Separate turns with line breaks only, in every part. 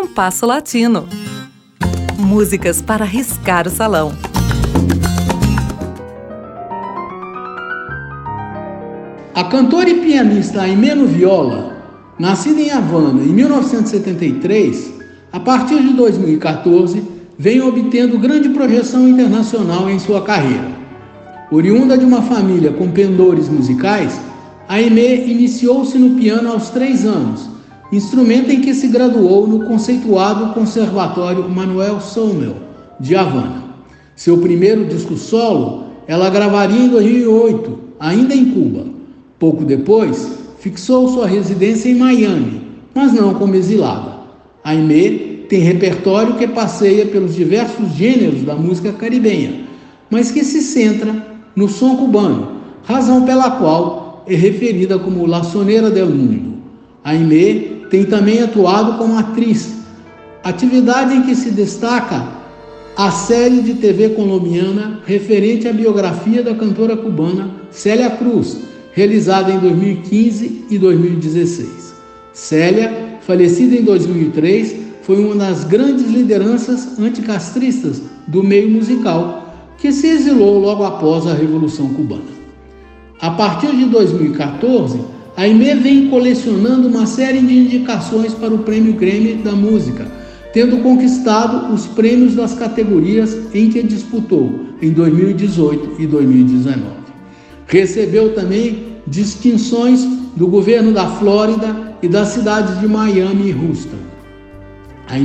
Compasso Latino. Músicas para riscar o salão.
A cantora e pianista Aimeno Viola, nascida em Havana em 1973, a partir de 2014 vem obtendo grande projeção internacional em sua carreira. Oriunda de uma família com pendores musicais, Aimé iniciou-se no piano aos três anos, instrumento em que se graduou no conceituado Conservatório Manuel Sommel, de Havana. Seu primeiro disco solo ela gravaria em 2008, ainda em Cuba. Pouco depois, fixou sua residência em Miami, mas não como exilada. Aimé tem repertório que passeia pelos diversos gêneros da música caribenha, mas que se centra no som cubano, razão pela qual é referida como La Sonera del Mundo. Aimee tem também atuado como atriz, atividade em que se destaca a série de TV colombiana referente à biografia da cantora cubana Célia Cruz, realizada em 2015 e 2016. Célia, falecida em 2003, foi uma das grandes lideranças anticastristas do meio musical que se exilou logo após a Revolução Cubana. A partir de 2014, a vem colecionando uma série de indicações para o Prêmio Grammy da Música, tendo conquistado os prêmios das categorias em que disputou em 2018 e 2019. Recebeu também distinções do governo da Flórida e das cidades de Miami e Houston. A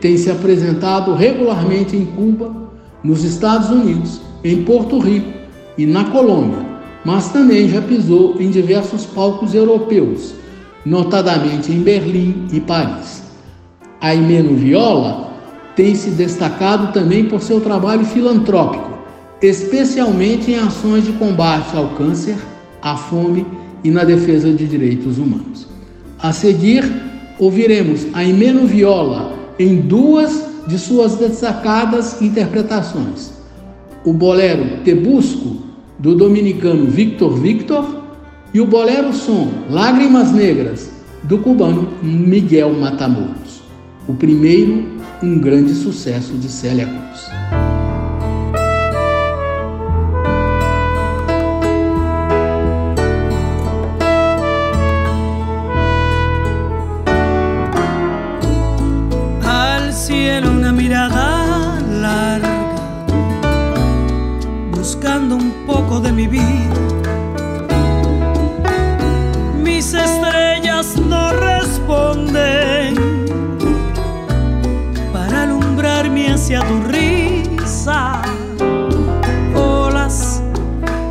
tem se apresentado regularmente em Cuba, nos Estados Unidos, em Porto Rico e na Colômbia, mas também já pisou em diversos palcos europeus, notadamente em Berlim e Paris. A Imeno Viola tem se destacado também por seu trabalho filantrópico, especialmente em ações de combate ao câncer, à fome e na defesa de direitos humanos. A seguir, ouviremos a Imeno Viola em duas de suas destacadas interpretações. O bolero Te Busco, do dominicano Victor Victor, e o bolero Som Lágrimas Negras, do cubano Miguel Matamoros. O primeiro, um grande sucesso de Célia Cruz.
Risa. Olas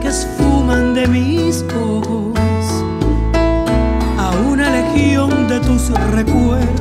que esfuman de mis ojos a una legión de tus recuerdos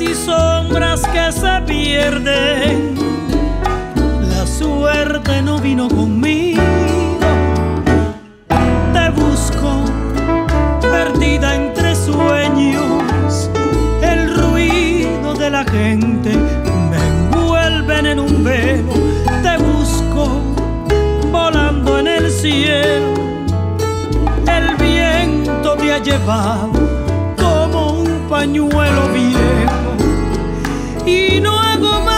y sombras que se pierden. La suerte no vino conmigo. Te busco perdida entre sueños. El ruido de la gente me envuelven en un velo. Te busco volando en el cielo. El viento te ha llevado pañuelo viejo. Y no hago más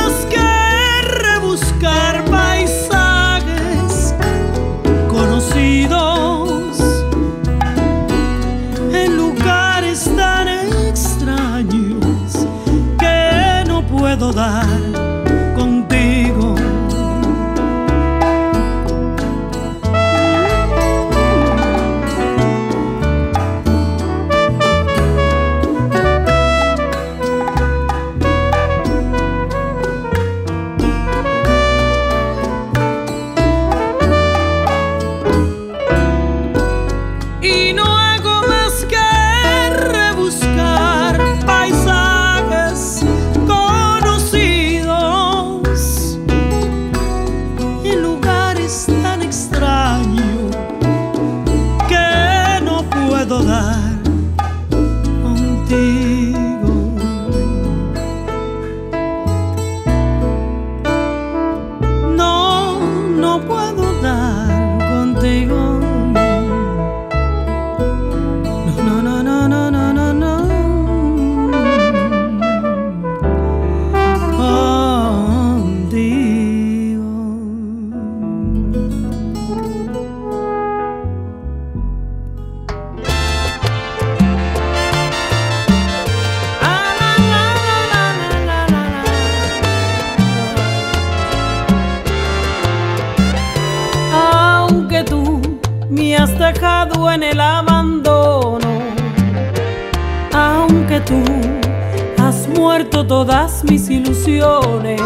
en el abandono, aunque tú has muerto todas mis ilusiones.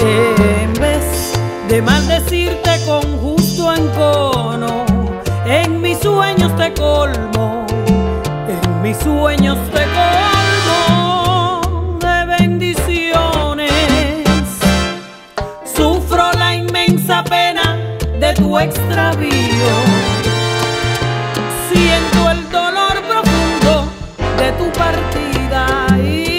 En vez de maldecirte con justo encono, en mis sueños te colmo, en mis sueños te colmo de bendiciones. Sufro la inmensa pena de tu extravío siento el dolor profundo de tu partida. Y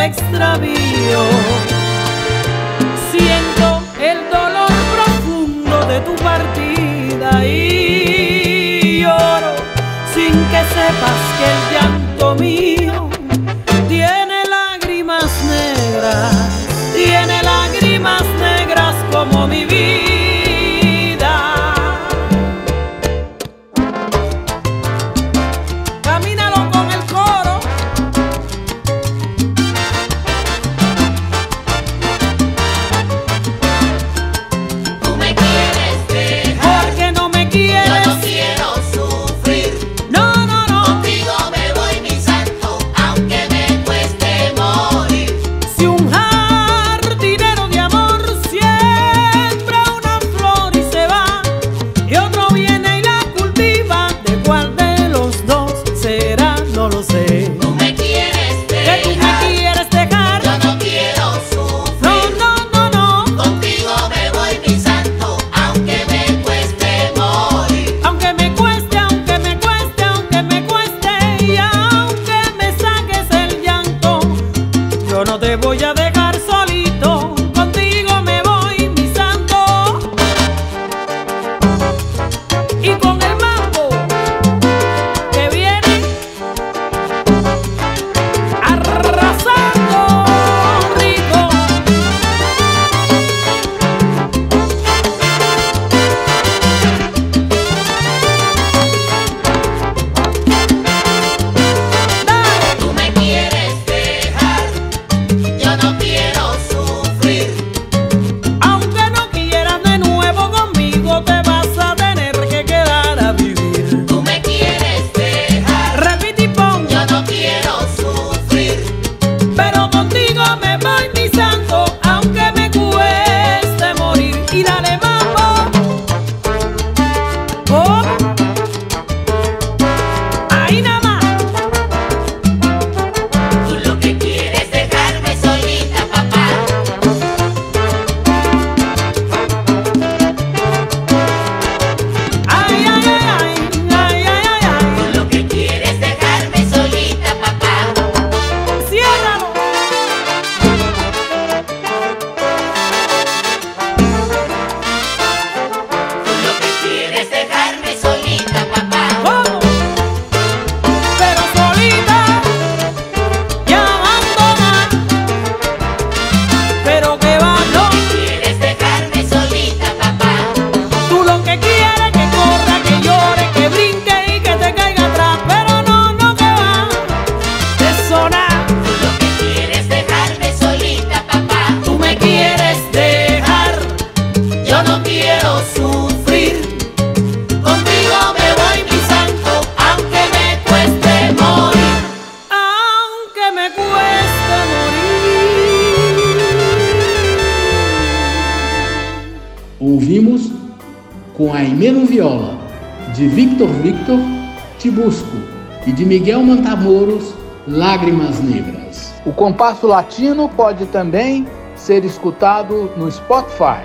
extravío. Siento el dolor profundo de tu partida y lloro sin que sepas que el llanto mío
Ouvimos com a Emeno Viola, de Victor Victor, Te Busco, e de Miguel Mantamoros, Lágrimas Negras. O compasso latino pode também ser escutado no Spotify.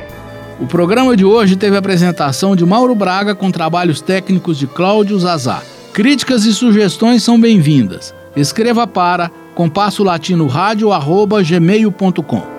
O programa de hoje teve a apresentação de Mauro Braga com trabalhos técnicos de Cláudio Zazá. Críticas e sugestões são bem-vindas. Escreva para compassolatinoradio.gmail.com.